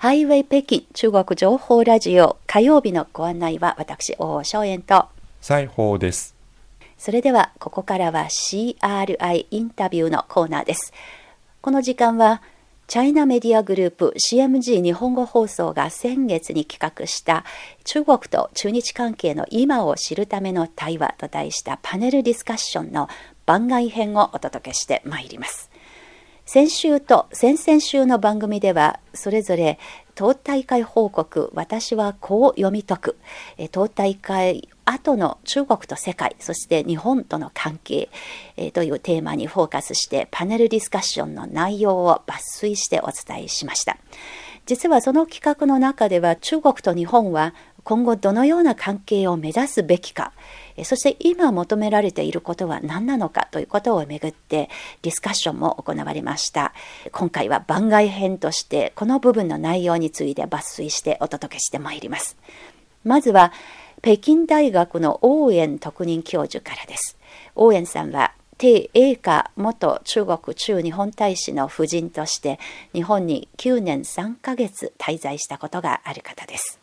ハイウェイ北京中国情報ラジオ火曜日のご案内は私、大正円と西宝です。それではここからは CRI インタビューのコーナーです。この時間はチャイナメディアグループ CMG 日本語放送が先月に企画した中国と中日関係の今を知るための対話と題したパネルディスカッションの番外編をお届けしてまいります。先週と先々週の番組では、それぞれ党大会報告、私はこう読み解く、党大会後の中国と世界、そして日本との関係、というテーマにフォーカスしてパネルディスカッションの内容を抜粋してお伝えしました。実はその企画の中では中国と日本は今後どのような関係を目指すべきか、そして今求められていることは何なのかということをめぐってディスカッションも行われました。今回は番外編としてこの部分の内容について抜粋してお届けしてまいります。まずは北京大学の応援特任教授からです。応援さんは鄭英華元中国駐日本大使の夫人として日本に9年3ヶ月滞在したことがある方です。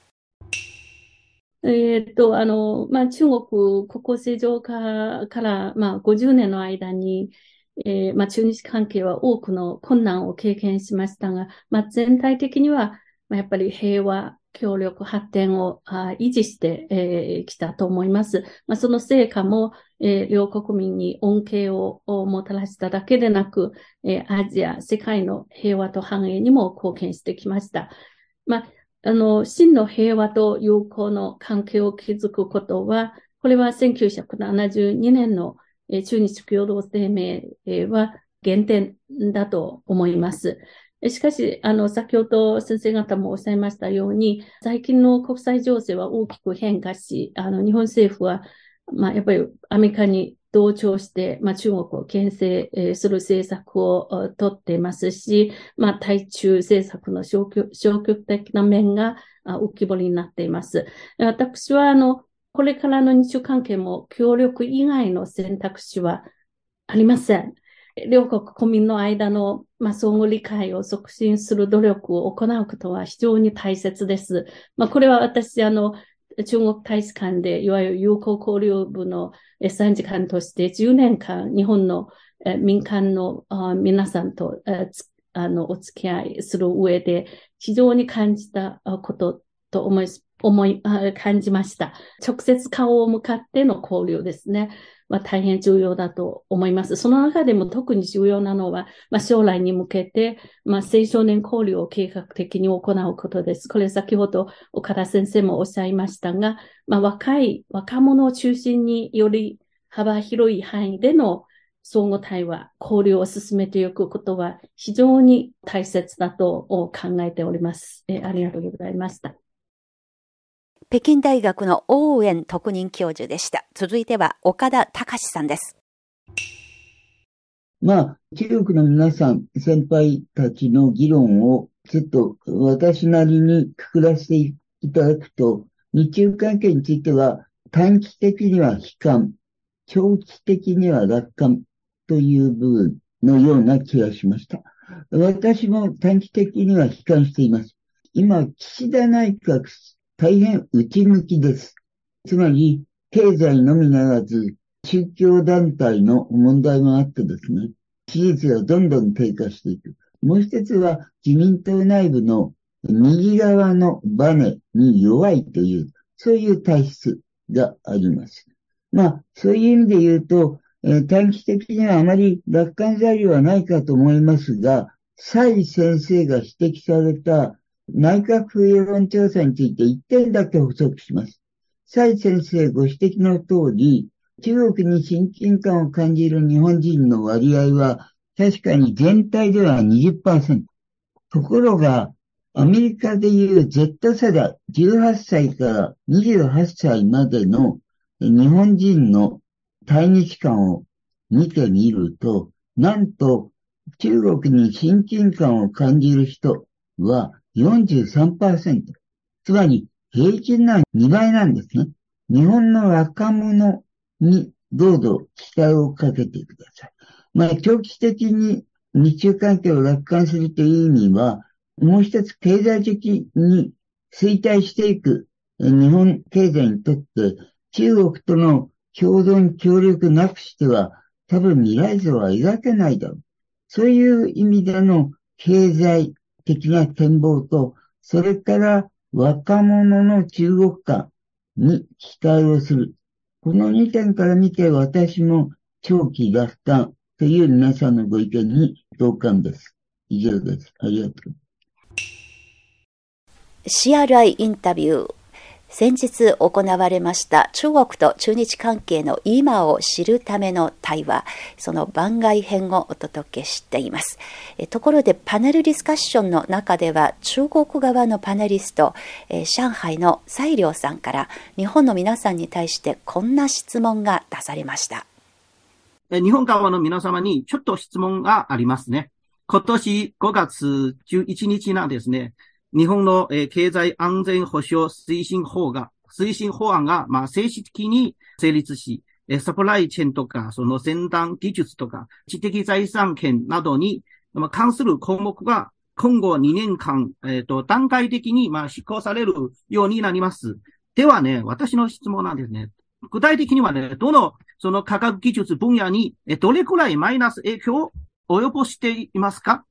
えっと、あの、まあ、中国国交正常化から、まあ、50年の間に、えー、まあ、中日関係は多くの困難を経験しましたが、まあ、全体的には、まあ、やっぱり平和、協力、発展をあ維持してき、えー、たと思います。まあ、その成果も、えー、両国民に恩恵をもたらしただけでなく、えー、アジア、世界の平和と繁栄にも貢献してきました。まあ、あの、真の平和と友好の関係を築くことは、これは1972年の中日共同声明は原点だと思います。しかし、あの、先ほど先生方もおっしゃいましたように、最近の国際情勢は大きく変化し、あの、日本政府は、まあ、やっぱりアメリカに同調して、まあ、中国を牽制する政策をとっていますし、まあ、対中政策の消極消極的な面が浮き彫りになっています。私は、あの、これからの日中関係も協力以外の選択肢はありません。両国国民の間の、まあ、相互理解を促進する努力を行うことは非常に大切です。まあ、これは私、あの、中国大使館で、いわゆる友好交流部の参事官として10年間、日本の民間の皆さんとあのお付き合いする上で、非常に感じたことと思います、思い、感じました。直接顔を向かっての交流ですね。は大変重要だと思います。その中でも特に重要なのは、まあ、将来に向けて、まあ、青少年交流を計画的に行うことです。これ先ほど岡田先生もおっしゃいましたが、まあ、若い若者を中心により幅広い範囲での相互対話、交流を進めていくことは非常に大切だと考えております。えありがとうございました。北京大学の応援特任教授でした。続いては岡田隆さんです。まあ、中国の皆さん、先輩たちの議論をちょっと私なりにくくらせていただくと、日中関係については短期的には悲観、長期的には楽観という部分のような気がしました。私も短期的には悲観しています。今、岸田内閣大変内向きです。つまり、経済のみならず、宗教団体の問題もあってですね、支持率がどんどん低下していく。もう一つは、自民党内部の右側のバネに弱いという、そういう体質があります。まあ、そういう意味で言うと、えー、短期的にはあまり楽観材料はないかと思いますが、蔡先生が指摘された内閣府世論調査について1点だけ補足します。蔡先生ご指摘の通り、中国に親近感を感じる日本人の割合は、確かに全体では20%。ところが、アメリカでいう Z 世代、18歳から28歳までの日本人の対日感を見てみると、なんと中国に親近感を感じる人は43%。つまり、平均な2倍なんですね。日本の若者にどうぞ期待をかけてください。まあ、長期的に日中関係を楽観するという意味は、もう一つ経済的に衰退していく日本経済にとって中国との共存協力なくしては多分未来像は描けないだろう。そういう意味での経済的な展望と、それから若者の中国化に期待をする。この2点から見て私も長期脱炭という皆さんのご意見に同感です。以上です。ありがとう。CRI インタビュー。先日行われました中国と中日関係の今を知るための対話、その番外編をお届けしています。ところでパネルディスカッションの中では中国側のパネリスト、上海の西良さんから日本の皆さんに対してこんな質問が出されました。日本側の皆様にちょっと質問がありますね。今年5月11日なんですね、日本の、えー、経済安全保障推進法が、推進法案が、まあ、正式に成立し、え、サプライチェーンとか、その先端技術とか、知的財産権などに、まあ、関する項目が今後2年間、えっ、ー、と、段階的に、まあ、執行されるようになります。ではね、私の質問なんですね。具体的にはね、どの、その科学技術分野に、どれくらいマイナス影響を及ぼしていますか？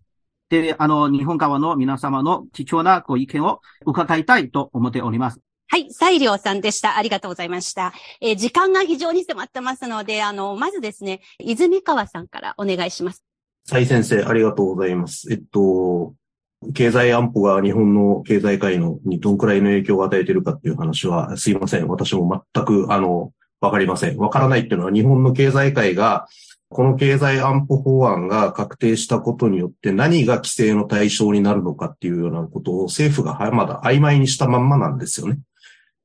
で、あの、日本側の皆様の貴重なご意見を伺いたいと思っております。はい、西良さんでした。ありがとうございました。えー、時間が非常に迫ってますので、あの、まずですね、泉川さんからお願いします。蔡先生、ありがとうございます。えっと、経済安保が日本の経済界のにどのくらいの影響を与えているかっていう話は、すいません。私も全く、あの、わかりません。わからないっていうのは、日本の経済界がこの経済安保法案が確定したことによって何が規制の対象になるのかっていうようなことを政府がまだ曖昧にしたまんまなんですよね。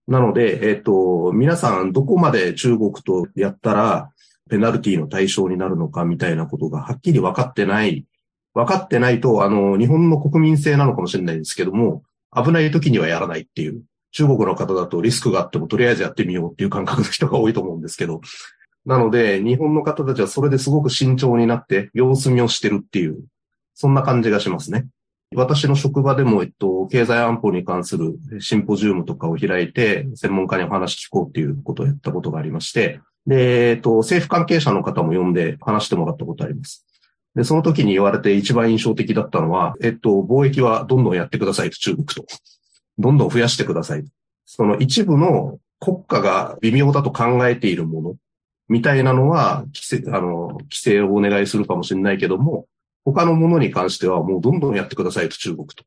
なので、えっ、と、皆さんどこまで中国とやったらペナルティの対象になるのかみたいなことがはっきり分かってない。分かってないと、あの、日本の国民性なのかもしれないんですけども、危ない時にはやらないっていう。中国の方だとリスクがあってもとりあえずやってみようっていう感覚の人が多いと思うんですけど、なので、日本の方たちはそれですごく慎重になって様子見をしてるっていう、そんな感じがしますね。私の職場でも、えっと、経済安保に関するシンポジウムとかを開いて、専門家にお話聞こうっていうことをやったことがありまして、で、えっと、政府関係者の方も呼んで話してもらったことあります。で、その時に言われて一番印象的だったのは、えっと、貿易はどんどんやってくださいと、中国と。どんどん増やしてください。その一部の国家が微妙だと考えているものみたいなのは、規制、あの、規制をお願いするかもしれないけども、他のものに関してはもうどんどんやってくださいと、中国と。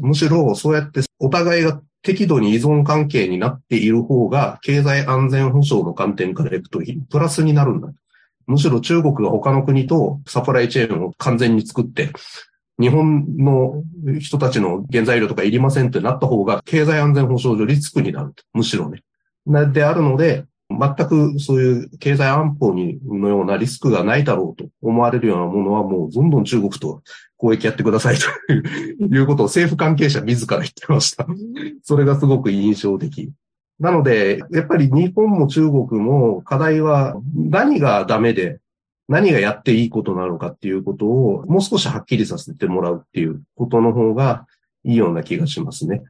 むしろ、そうやってお互いが適度に依存関係になっている方が、経済安全保障の観点からいくと、プラスになるんだ。むしろ中国が他の国とサプライチェーンを完全に作って、日本の人たちの原材料とかいりませんってなった方が、経済安全保障上リスクになる。むしろね。であるので、全くそういう経済安保にのようなリスクがないだろうと思われるようなものはもうどんどん中国と交易やってくださいということを政府関係者自ら言ってました。それがすごく印象的。なので、やっぱり日本も中国も課題は何がダメで何がやっていいことなのかっていうことをもう少しはっきりさせてもらうっていうことの方がいいような気がしますね。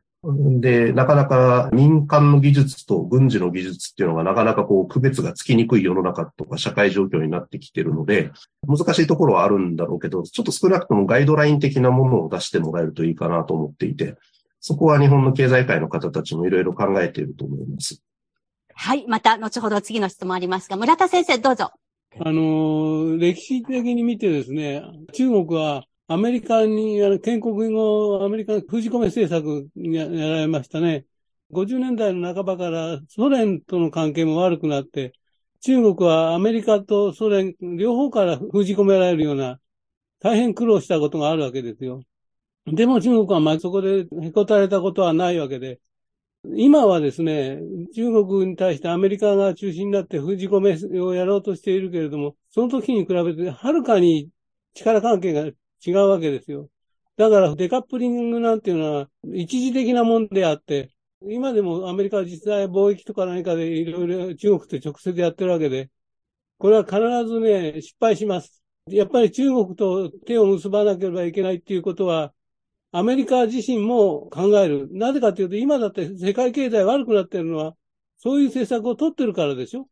で、なかなか民間の技術と軍事の技術っていうのがなかなかこう区別がつきにくい世の中とか社会状況になってきてるので、難しいところはあるんだろうけど、ちょっと少なくともガイドライン的なものを出してもらえるといいかなと思っていて、そこは日本の経済界の方たちもいろいろ考えていると思います。はい。また、後ほど次の質問ありますが、村田先生、どうぞ。あの、歴史的に見てですね、中国はアメリカに、あの、建国後、アメリカの封じ込め政策にやられましたね。50年代の半ばからソ連との関係も悪くなって、中国はアメリカとソ連両方から封じ込められるような、大変苦労したことがあるわけですよ。でも中国はまあそこでへこたれたことはないわけで、今はですね、中国に対してアメリカが中心になって封じ込めをやろうとしているけれども、その時に比べてはるかに力関係が違うわけですよ。だからデカップリングなんていうのは一時的なもんであって、今でもアメリカは実際貿易とか何かでいろいろ中国と直接やってるわけで、これは必ずね、失敗します。やっぱり中国と手を結ばなければいけないっていうことは、アメリカ自身も考える。なぜかというと、今だって世界経済悪くなってるのは、そういう政策を取ってるからでしょ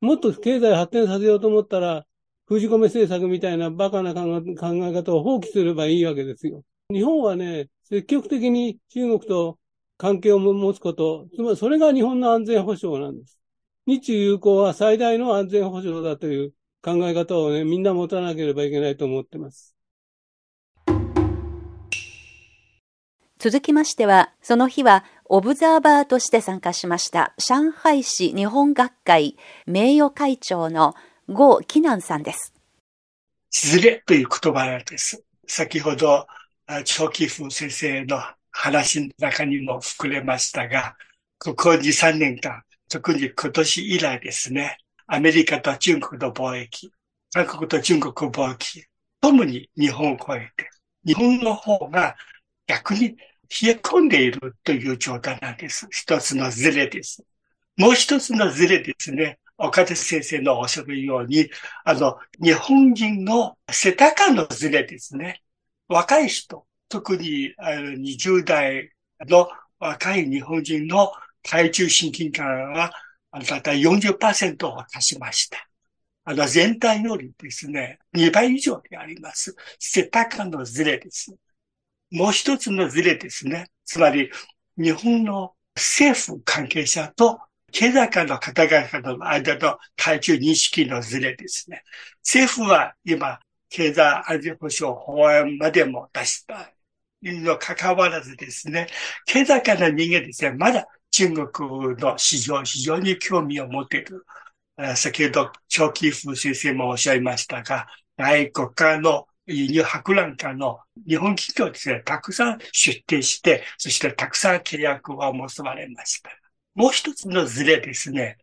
もっと経済発展させようと思ったら、封じ込め政策みたいなバカな考え方を放棄すればいいわけですよ。日本はね、積極的に中国と関係を持つこと、つまりそれが日本の安全保障なんです。日中友好は最大の安全保障だという考え方をね、みんな持たなければいけないと思ってます。続きましては、その日はオブザーバーとして参加しました上海市日本学会名誉会長の郷紀南さんです。失礼という言葉です。先ほど、長期風先生の話の中にも膨れましたが、ここ2、3年間、特に今年以来ですね、アメリカと中国の貿易、韓国と中国貿易、ともに日本を超えて、日本の方が逆に冷え込んでいるという状態なんです。一つのズレです。もう一つのズレですね。岡田先生のおっしゃるように、あの、日本人の世田間のズレですね。若い人、特にあの20代の若い日本人の体重親近感が、だいたい40%を足しました。あの、全体よりですね、2倍以上であります。世田間のズレです。もう一つのズレですね。つまり、日本の政府関係者と経済界の方々の間の体重認識のズレですね。政府は今、経済安全保障法案までも出したにもかかわらずですね、経済界の人間ですね、まだ中国の市場、非常に興味を持っている。先ほど、長期風先生もおっしゃいましたが、外国からの輸入博覧会の日本企業ですね、たくさん出展して、そしてたくさん契約を結ばれました。もう一つのズレですね、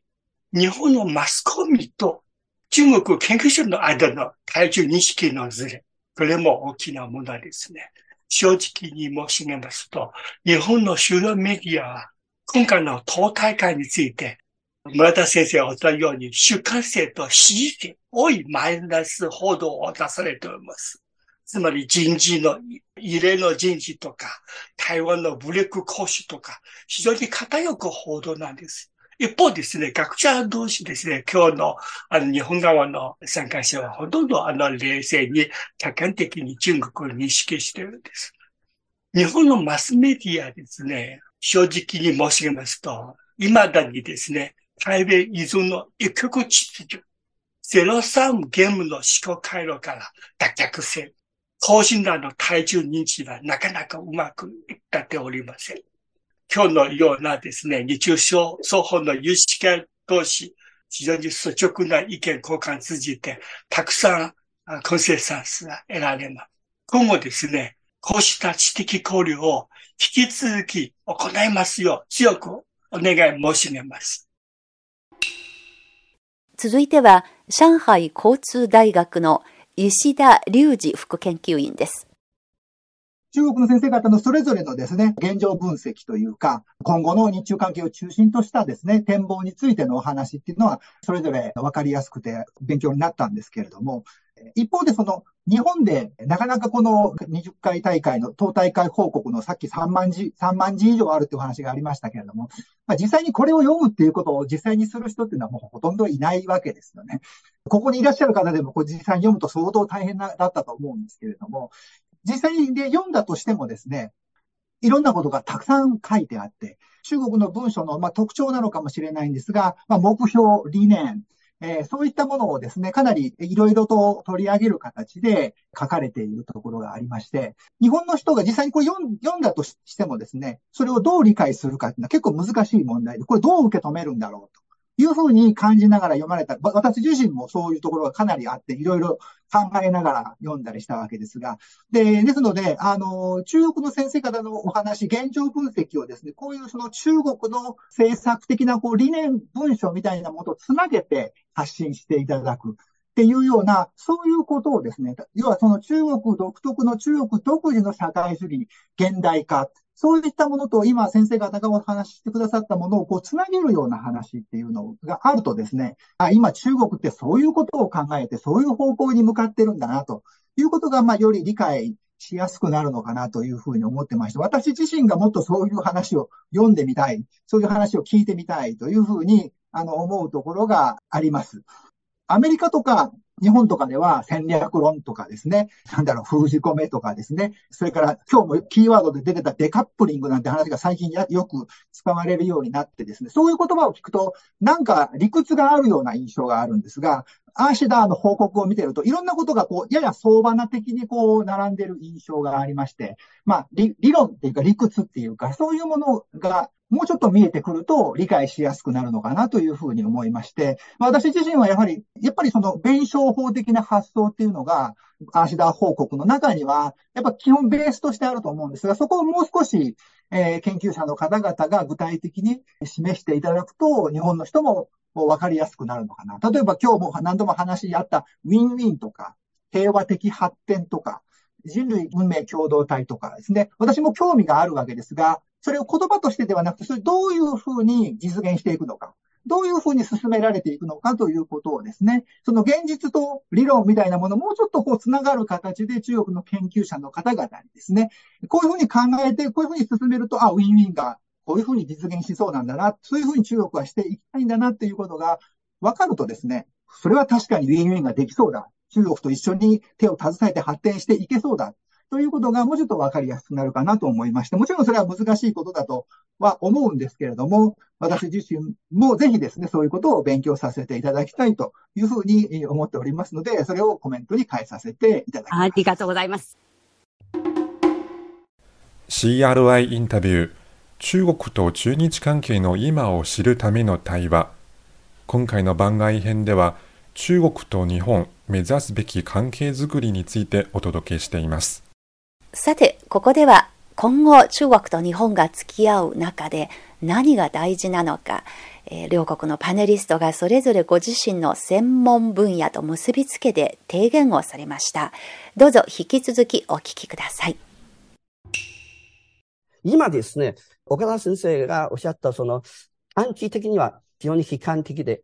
日本のマスコミと中国研究者の間の体重認識のズレ、これも大きな問題ですね。正直に申し上げますと、日本の主要メディアは今回の党大会について、村田先生がおっしゃるように、主観性と支持性、多いマイナス報道を出されております。つまり人事の、異例の人事とか、台湾の武力行使とか、非常に偏く報道なんです。一方ですね、学者同士ですね、今日のあの日本側の参加者はほとんどあの冷静に客観的に中国を認識しているんです。日本のマスメディアですね、正直に申し上げますと、未だにですね、台米依存の一極秩序、03ゲームの思考回路から脱却せ、高診断の体重認知はなかなかうまくいっておりません。今日のようなですね、日中症双方の有識者同士、非常に率直な意見交換通じて、たくさんコンセンサスが得られます。今後ですね、こうした知的交流を引き続き行いますよう強くお願い申し上げます。続いては、上海交通大学の石田隆二副研究員です。中国の先生方のそれぞれのですね、現状分析というか、今後の日中関係を中心としたですね、展望についてのお話っていうのは、それぞれ分かりやすくて勉強になったんですけれども、一方でその日本でなかなかこの20回大会の党大会報告のさっき3万字、3万字以上あるっていう話がありましたけれども、まあ、実際にこれを読むっていうことを実際にする人っていうのはもうほとんどいないわけですよね。ここにいらっしゃる方でもこれ実際に読むと相当大変なだったと思うんですけれども、実際にで読んだとしてもですね、いろんなことがたくさん書いてあって、中国の文章の、ま、特徴なのかもしれないんですが、まあ、目標、理念、えー、そういったものをですね、かなりいろいろと取り上げる形で書かれているところがありまして、日本の人が実際にこれ読んだとしてもですね、それをどう理解するかっていうのは結構難しい問題で、これどう受け止めるんだろうと。いうふうに感じながら読まれた。私自身もそういうところがかなりあって、いろいろ考えながら読んだりしたわけですが。で、ですので、あの、中国の先生方のお話、現状分析をですね、こういうその中国の政策的なこう理念文書みたいなものとつなげて発信していただく。っていうような、そういうことをですね、要はその中国独特の中国独自の社会主義、現代化、そういったものと今先生方がお話ししてくださったものをこうつなげるような話っていうのがあるとですね、あ今中国ってそういうことを考えてそういう方向に向かってるんだなということが、まあ、より理解しやすくなるのかなというふうに思ってまして、私自身がもっとそういう話を読んでみたい、そういう話を聞いてみたいというふうに、あの、思うところがあります。アメリカとか日本とかでは戦略論とかですね、なんだろう、封じ込めとかですね、それから今日もキーワードで出てたデカップリングなんて話が最近よく使われるようになってですね、そういう言葉を聞くと、なんか理屈があるような印象があるんですが、アーシダーの報告を見てると、いろんなことがこう、やや相場な的にこう、並んでる印象がありまして、まあ、理論っていうか理屈っていうか、そういうものがもうちょっと見えてくると理解しやすくなるのかなというふうに思いまして、私自身はやはり、やっぱりその弁証法的な発想っていうのが、アーシダー報告の中には、やっぱ基本ベースとしてあると思うんですが、そこをもう少し、えー、研究者の方々が具体的に示していただくと、日本の人も分かりやすくなるのかな。例えば今日も何度も話し合ったウィンウィンとか、平和的発展とか、人類運命共同体とかですね、私も興味があるわけですが、それを言葉としてではなくて、それどういうふうに実現していくのか。どういうふうに進められていくのかということをですね、その現実と理論みたいなものをもうちょっとこう繋がる形で中国の研究者の方々にですね、こういうふうに考えて、こういうふうに進めると、あ、ウィンウィンがこういうふうに実現しそうなんだな、そういうふうに中国はしていきたいんだなっていうことが分かるとですね、それは確かにウィンウィンができそうだ。中国と一緒に手を携えて発展していけそうだ。ということがもうちょっとわかりやすくなるかなと思いまして、もちろんそれは難しいことだとは思うんですけれども、私自身もぜひですね、そういうことを勉強させていただきたいというふうに思っておりますので、それをコメントに変えさせていただきます。ありがとうございます。CRI インタビュー、中国と中日関係の今を知るための対話。今回の番外編では、中国と日本目指すべき関係づくりについてお届けしています。さて、ここでは今後中国と日本が付き合う中で何が大事なのか、えー、両国のパネリストがそれぞれご自身の専門分野と結びつけて提言をされました。どうぞ引き続きお聞きください。今ですね、岡田先生がおっしゃったその短期的には非常に悲観的で、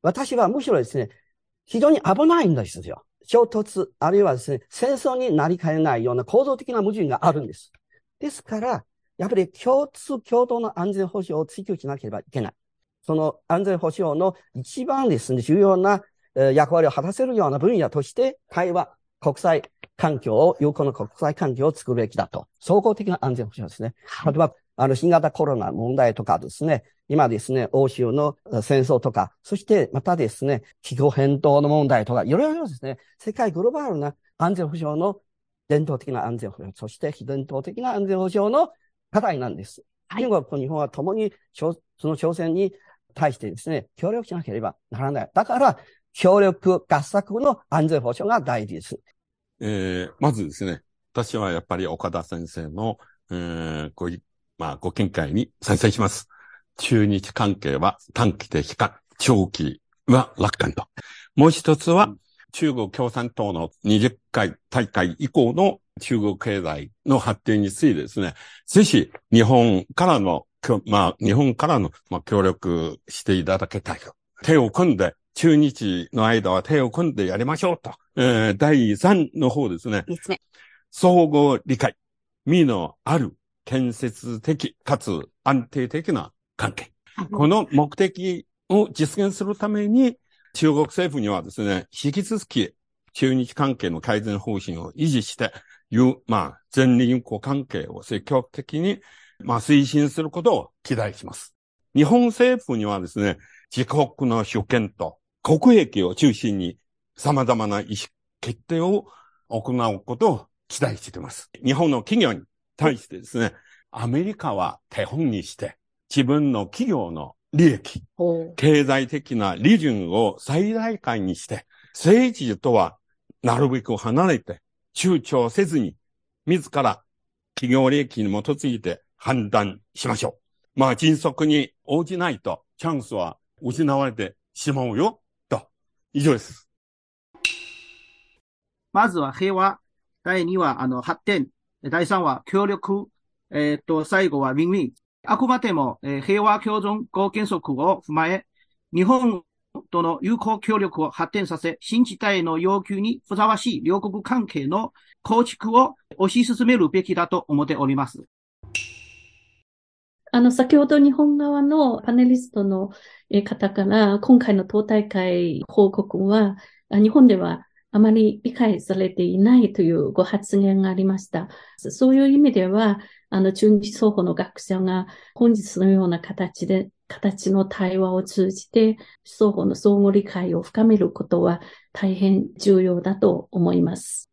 私はむしろですね、非常に危ないんですよ。衝突、あるいはですね、戦争になりかねないような構造的な矛盾があるんです。ですから、やっぱり共通共同の安全保障を追求しなければいけない。その安全保障の一番ですね、重要な役割を果たせるような分野として、対話、国際環境を、有効な国際環境を作るべきだと。総合的な安全保障ですね。例えば、あの、新型コロナ問題とかですね、今ですね、欧州の戦争とか、そしてまたですね、気候変動の問題とか、いろいろですね、世界グローバルな安全保障の伝統的な安全保障、そして非伝統的な安全保障の課題なんです。中国と日本は共にその挑戦に対してですね、協力しなければならない。だから、協力合作の安全保障が大事です。えー、まずですね、私はやっぱり岡田先生の、えー、ご、まあ、ご見解に賛成します。中日関係は短期的か、長期は楽観と。もう一つは、中国共産党の20回大会以降の中国経済の発展についてですね、ぜひ日本からの、まあ、日本からの、まあ、協力していただきたいと。手を組んで、中日の間は手を組んでやりましょうと。えー、第3の方ですね。相互理解、身のある建設的かつ安定的な関係。この目的を実現するために、中国政府にはですね、引き続き中日関係の改善方針を維持して、いう、まあ、全人口関係を積極的に、まあ、推進することを期待します。日本政府にはですね、自国の主権と国益を中心に様々な意思決定を行うことを期待しています。日本の企業に対してですね、アメリカは手本にして、自分の企業の利益、経済的な利潤を最大化にして、政治とはなるべく離れて、躊躇せずに、自ら企業利益に基づいて判断しましょう。まあ、迅速に応じないと、チャンスは失われてしまうよ、と。以上です。まずは平和。第2は、あの、発展。第3は協力。えっ、と、最後はウィンウィン。あくまでも、えー、平和共存合原則を踏まえ、日本との友好協力を発展させ、新時代の要求にふさわしい両国関係の構築を推し進めるべきだと思っております。あの、先ほど日本側のパネリストの方から、今回の党大会報告は、日本ではあまり理解されていないというご発言がありました。そういう意味では、あの、中日双方の学者が本日のような形で、形の対話を通じて、双方の相互理解を深めることは大変重要だと思います。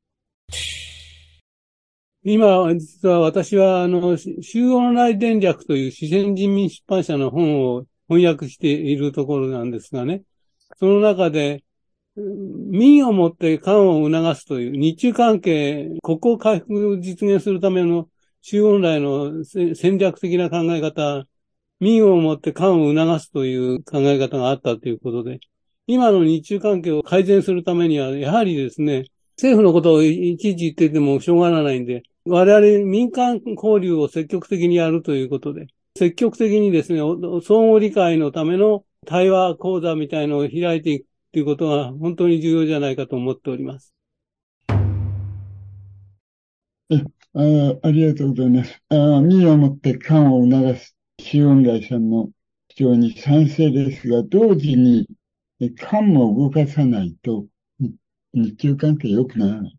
今、実は私は、あの、中央内電略という四川人民出版社の本を翻訳しているところなんですがね、その中で、民をもって官を促すという日中関係、国交回復を実現するための中央来の戦略的な考え方、民をもって官を促すという考え方があったということで、今の日中関係を改善するためには、やはりですね、政府のことをいちいち言っててもしょうがないんで、我々民間交流を積極的にやるということで、積極的にですね、相互理解のための対話講座みたいのを開いていくということが本当に重要じゃないかと思っております。えあありがとうございます。あ民をもって官を促す周恩来さんの主張に賛成ですが、同時に官も動かさないと日中関係良くならない。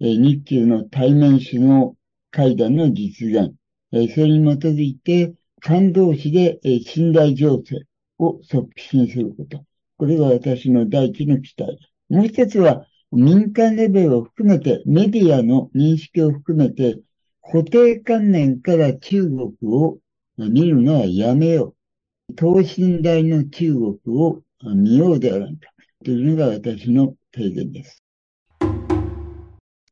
日中の対面首脳会談の実現。それに基づいて、官同士で信頼情勢を促進すること。これが私の第一の期待。もう一つは、民間レベルを含めて、メディアの認識を含めて、固定観念から中国を見るのはやめよう。等身大の中国を見ようではないか。というのが私の提言です。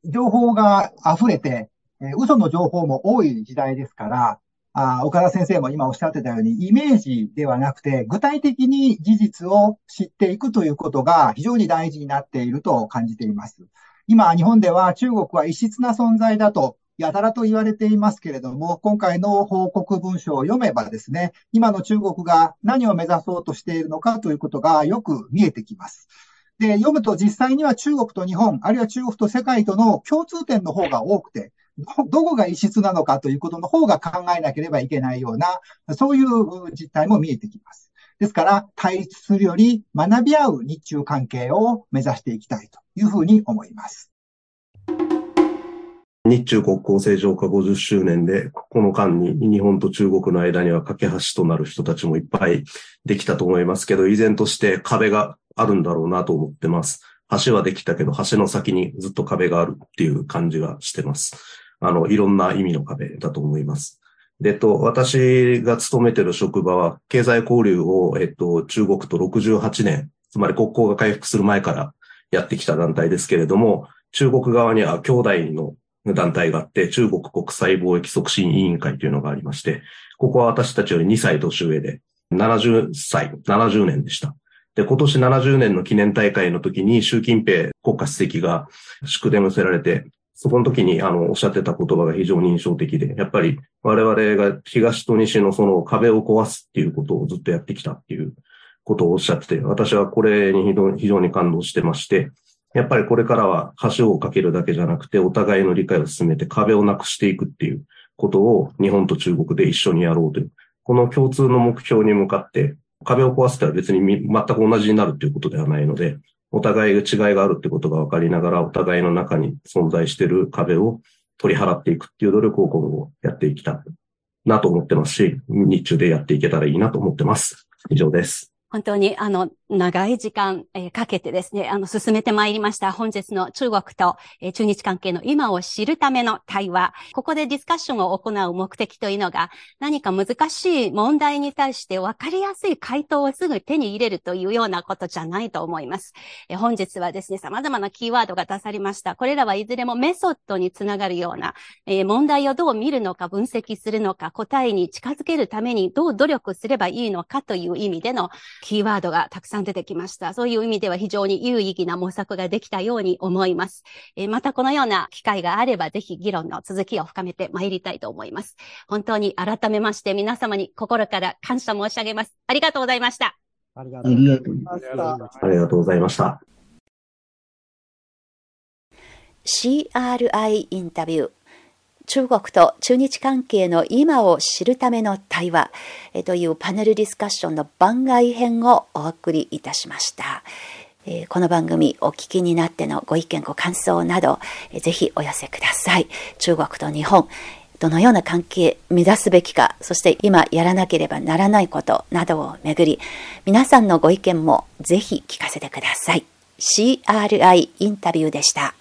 情報が溢れて、嘘の情報も多い時代ですから、あ岡田先生も今おっしゃってたように、イメージではなくて、具体的に事実を知っていくということが非常に大事になっていると感じています。今、日本では中国は異質な存在だと、やたらと言われていますけれども、今回の報告文書を読めばですね、今の中国が何を目指そうとしているのかということがよく見えてきます。で、読むと実際には中国と日本、あるいは中国と世界との共通点の方が多くて、どこが異質なのかということの方が考えなければいけないような、そういう実態も見えてきます。ですから、対立するより学び合う日中関係を目指していきたいというふうに思います。日中国交正常化50周年で、この間に日本と中国の間には架け橋となる人たちもいっぱいできたと思いますけど、依然として壁があるんだろうなと思ってます。橋はできたけど、橋の先にずっと壁があるっていう感じがしてます。あの、いろんな意味の壁だと思います。で、と、私が勤めてる職場は、経済交流を、えっと、中国と68年、つまり国交が回復する前からやってきた団体ですけれども、中国側には兄弟の団体があって、中国国際貿易促進委員会というのがありまして、ここは私たちより2歳年上で、70歳、70年でした。で、今年70年の記念大会の時に習近平国家主席が祝電を寄せられて、そこの時に、あの、おっしゃってた言葉が非常に印象的で、やっぱり我々が東と西のその壁を壊すっていうことをずっとやってきたっていうことをおっしゃってて、私はこれに非常に感動してまして、やっぱりこれからは橋を架けるだけじゃなくて、お互いの理解を進めて壁をなくしていくっていうことを日本と中国で一緒にやろうという、この共通の目標に向かって壁を壊すとは別に全く同じになるということではないので、お互い違いがあるってことが分かりながら、お互いの中に存在している壁を取り払っていくっていう努力を今後やっていきたいなと思ってますし、日中でやっていけたらいいなと思ってます。以上です。本当に、あの、長い時間、えー、かけてですね、あの、進めてまいりました。本日の中国と、えー、中日関係の今を知るための対話。ここでディスカッションを行う目的というのが、何か難しい問題に対して分かりやすい回答をすぐ手に入れるというようなことじゃないと思います。えー、本日はですね、様々なキーワードが出されました。これらはいずれもメソッドにつながるような、え問題をどう見るのか、分析するのか、答えに近づけるためにどう努力すればいいのかという意味でのキーワードがたくさん出てきました。そういう意味では非常に有意義な模索ができたように思います。えー、またこのような機会があれば、ぜひ議論の続きを深めてまいりたいと思います。本当に改めまして皆様に心から感謝申し上げます。ありがとうございました。ありがとうございました。ありがとうございました。CRI インタビュー。中国と中日関係の今を知るための対話というパネルディスカッションの番外編をお送りいたしました。この番組お聞きになってのご意見ご感想などぜひお寄せください。中国と日本どのような関係目指すべきか、そして今やらなければならないことなどをめぐり、皆さんのご意見もぜひ聞かせてください。CRI インタビューでした。